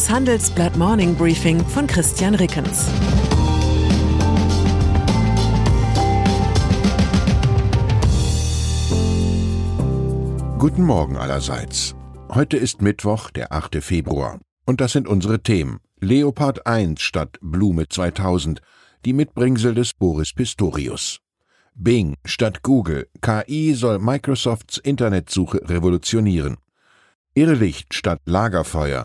Das Handelsblatt Morning Briefing von Christian Rickens. Guten Morgen allerseits. Heute ist Mittwoch, der 8. Februar. Und das sind unsere Themen. Leopard 1 statt Blume 2000, die Mitbringsel des Boris Pistorius. Bing statt Google. KI soll Microsofts Internetsuche revolutionieren. Irrlicht statt Lagerfeuer.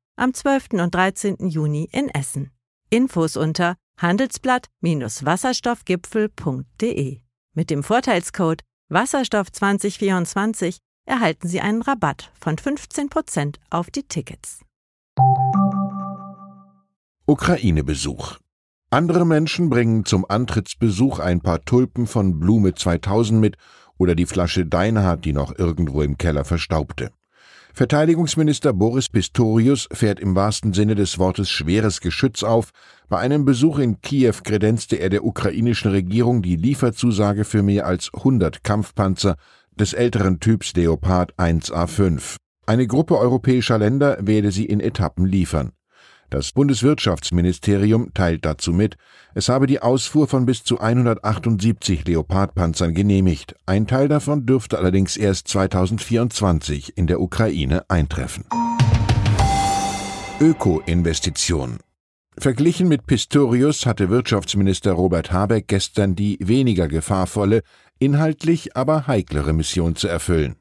am 12. und 13. Juni in Essen. Infos unter handelsblatt-wasserstoffgipfel.de. Mit dem Vorteilscode Wasserstoff 2024 erhalten Sie einen Rabatt von 15% auf die Tickets. Ukraine-Besuch. Andere Menschen bringen zum Antrittsbesuch ein paar Tulpen von Blume 2000 mit oder die Flasche Deinhardt, die noch irgendwo im Keller verstaubte. Verteidigungsminister Boris Pistorius fährt im wahrsten Sinne des Wortes schweres Geschütz auf. Bei einem Besuch in Kiew kredenzte er der ukrainischen Regierung die Lieferzusage für mehr als 100 Kampfpanzer des älteren Typs Leopard 1A5. Eine Gruppe europäischer Länder werde sie in Etappen liefern. Das Bundeswirtschaftsministerium teilt dazu mit, es habe die Ausfuhr von bis zu 178 Leopardpanzern genehmigt. Ein Teil davon dürfte allerdings erst 2024 in der Ukraine eintreffen. Öko-Investition. Verglichen mit Pistorius hatte Wirtschaftsminister Robert Habeck gestern die weniger gefahrvolle, inhaltlich aber heiklere Mission zu erfüllen.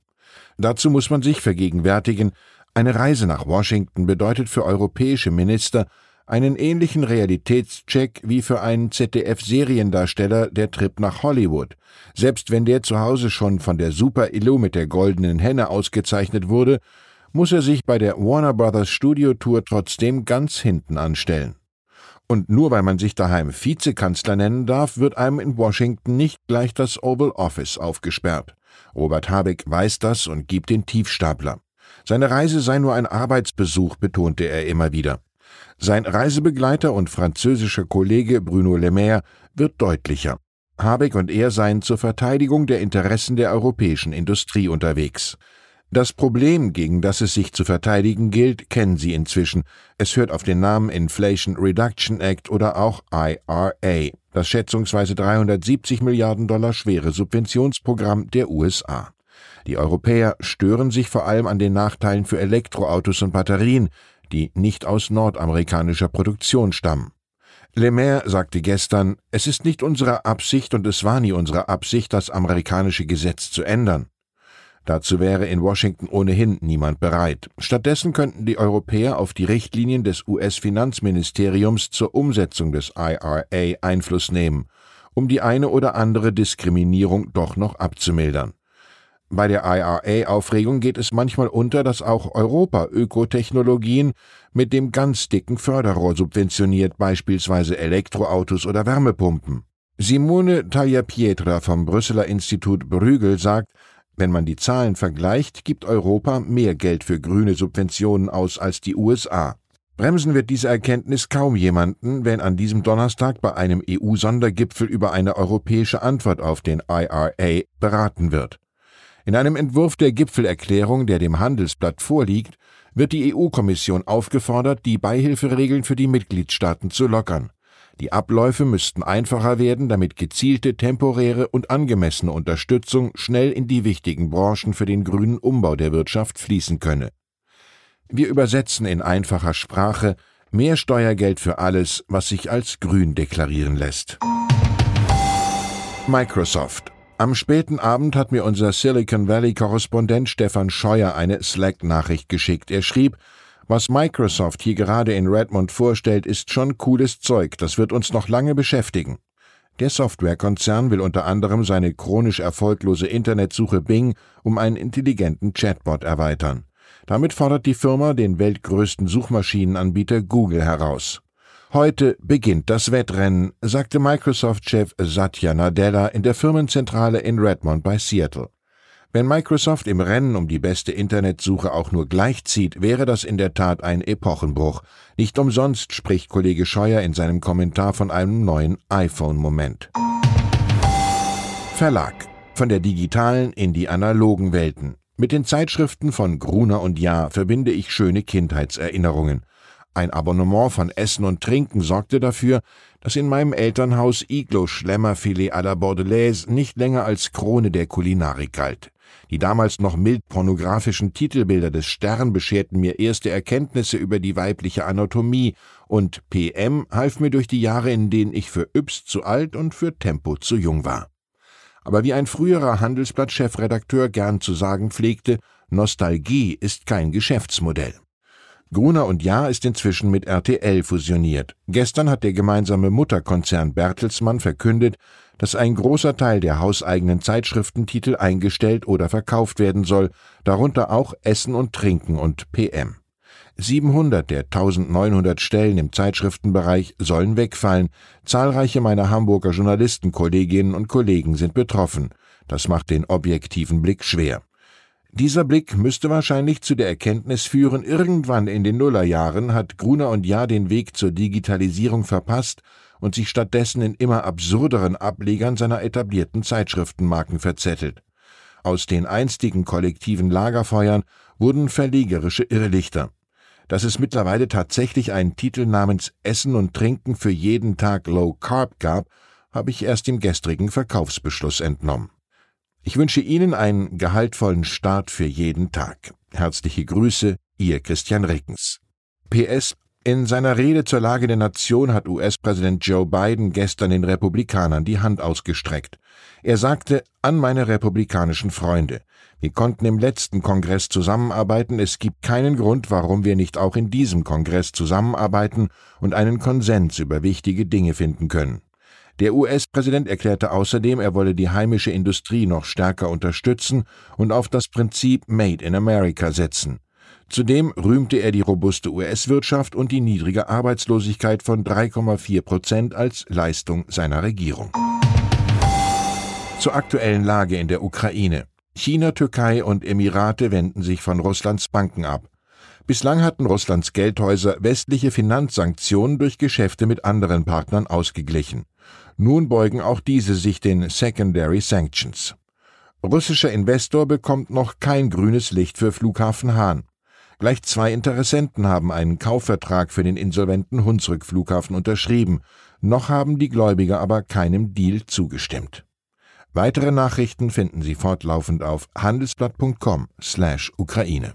Dazu muss man sich vergegenwärtigen, eine Reise nach Washington bedeutet für europäische Minister einen ähnlichen Realitätscheck wie für einen ZDF-Seriendarsteller der Trip nach Hollywood. Selbst wenn der zu Hause schon von der Super Illu mit der goldenen Henne ausgezeichnet wurde, muss er sich bei der Warner Brothers Studio Tour trotzdem ganz hinten anstellen. Und nur weil man sich daheim Vizekanzler nennen darf, wird einem in Washington nicht gleich das Oval Office aufgesperrt. Robert Habeck weiß das und gibt den Tiefstapler. Seine Reise sei nur ein Arbeitsbesuch, betonte er immer wieder. Sein Reisebegleiter und französischer Kollege Bruno Le Maire wird deutlicher. Habeck und er seien zur Verteidigung der Interessen der europäischen Industrie unterwegs. Das Problem, gegen das es sich zu verteidigen gilt, kennen Sie inzwischen. Es hört auf den Namen Inflation Reduction Act oder auch IRA, das schätzungsweise 370 Milliarden Dollar schwere Subventionsprogramm der USA. Die Europäer stören sich vor allem an den Nachteilen für Elektroautos und Batterien, die nicht aus nordamerikanischer Produktion stammen. Le Maire sagte gestern, es ist nicht unsere Absicht und es war nie unsere Absicht, das amerikanische Gesetz zu ändern. Dazu wäre in Washington ohnehin niemand bereit. Stattdessen könnten die Europäer auf die Richtlinien des US-Finanzministeriums zur Umsetzung des IRA Einfluss nehmen, um die eine oder andere Diskriminierung doch noch abzumildern. Bei der IRA-Aufregung geht es manchmal unter, dass auch Europa Ökotechnologien mit dem ganz dicken Förderrohr subventioniert, beispielsweise Elektroautos oder Wärmepumpen. Simone Tagliapietra vom Brüsseler Institut Brügel sagt, wenn man die Zahlen vergleicht, gibt Europa mehr Geld für grüne Subventionen aus als die USA. Bremsen wird diese Erkenntnis kaum jemanden, wenn an diesem Donnerstag bei einem EU-Sondergipfel über eine europäische Antwort auf den IRA beraten wird. In einem Entwurf der Gipfelerklärung, der dem Handelsblatt vorliegt, wird die EU-Kommission aufgefordert, die Beihilferegeln für die Mitgliedstaaten zu lockern. Die Abläufe müssten einfacher werden, damit gezielte, temporäre und angemessene Unterstützung schnell in die wichtigen Branchen für den grünen Umbau der Wirtschaft fließen könne. Wir übersetzen in einfacher Sprache mehr Steuergeld für alles, was sich als grün deklarieren lässt. Microsoft am späten Abend hat mir unser Silicon Valley-Korrespondent Stefan Scheuer eine Slack-Nachricht geschickt. Er schrieb, was Microsoft hier gerade in Redmond vorstellt, ist schon cooles Zeug, das wird uns noch lange beschäftigen. Der Softwarekonzern will unter anderem seine chronisch erfolglose Internetsuche Bing um einen intelligenten Chatbot erweitern. Damit fordert die Firma den weltgrößten Suchmaschinenanbieter Google heraus. Heute beginnt das Wettrennen, sagte Microsoft-Chef Satya Nadella in der Firmenzentrale in Redmond bei Seattle. Wenn Microsoft im Rennen um die beste Internetsuche auch nur gleichzieht, wäre das in der Tat ein Epochenbruch. Nicht umsonst spricht Kollege Scheuer in seinem Kommentar von einem neuen iPhone-Moment. Verlag. Von der digitalen in die analogen Welten. Mit den Zeitschriften von Gruner und Jahr verbinde ich schöne Kindheitserinnerungen. Ein Abonnement von Essen und Trinken sorgte dafür, dass in meinem Elternhaus Iglo Schlemmerfilet à la Bordelaise nicht länger als Krone der Kulinarik galt. Die damals noch mild pornografischen Titelbilder des Stern bescherten mir erste Erkenntnisse über die weibliche Anatomie und PM half mir durch die Jahre, in denen ich für Yps zu alt und für Tempo zu jung war. Aber wie ein früherer Handelsblatt-Chefredakteur gern zu sagen pflegte, Nostalgie ist kein Geschäftsmodell. Gruner und Jahr ist inzwischen mit RTL fusioniert. Gestern hat der gemeinsame Mutterkonzern Bertelsmann verkündet, dass ein großer Teil der hauseigenen Zeitschriftentitel eingestellt oder verkauft werden soll, darunter auch Essen und Trinken und PM. 700 der 1900 Stellen im Zeitschriftenbereich sollen wegfallen. Zahlreiche meiner Hamburger Journalistenkolleginnen und Kollegen sind betroffen. Das macht den objektiven Blick schwer. Dieser Blick müsste wahrscheinlich zu der Erkenntnis führen, irgendwann in den Nullerjahren hat Gruner und Jahr den Weg zur Digitalisierung verpasst und sich stattdessen in immer absurderen Ablegern seiner etablierten Zeitschriftenmarken verzettelt. Aus den einstigen kollektiven Lagerfeuern wurden verlegerische Irrlichter. Dass es mittlerweile tatsächlich einen Titel namens Essen und Trinken für jeden Tag Low Carb gab, habe ich erst im gestrigen Verkaufsbeschluss entnommen. Ich wünsche Ihnen einen gehaltvollen Start für jeden Tag. Herzliche Grüße, Ihr Christian Rickens. PS in seiner Rede zur Lage der Nation hat US-Präsident Joe Biden gestern den Republikanern die Hand ausgestreckt. Er sagte an meine republikanischen Freunde, wir konnten im letzten Kongress zusammenarbeiten, es gibt keinen Grund, warum wir nicht auch in diesem Kongress zusammenarbeiten und einen Konsens über wichtige Dinge finden können. Der US-Präsident erklärte außerdem, er wolle die heimische Industrie noch stärker unterstützen und auf das Prinzip Made in America setzen. Zudem rühmte er die robuste US-Wirtschaft und die niedrige Arbeitslosigkeit von 3,4 Prozent als Leistung seiner Regierung. Zur aktuellen Lage in der Ukraine. China, Türkei und Emirate wenden sich von Russlands Banken ab. Bislang hatten Russlands Geldhäuser westliche Finanzsanktionen durch Geschäfte mit anderen Partnern ausgeglichen. Nun beugen auch diese sich den Secondary Sanctions. Russischer Investor bekommt noch kein grünes Licht für Flughafen Hahn. Gleich zwei Interessenten haben einen Kaufvertrag für den insolventen Hunsrück-Flughafen unterschrieben. Noch haben die Gläubiger aber keinem Deal zugestimmt. Weitere Nachrichten finden Sie fortlaufend auf handelsblatt.com/Ukraine.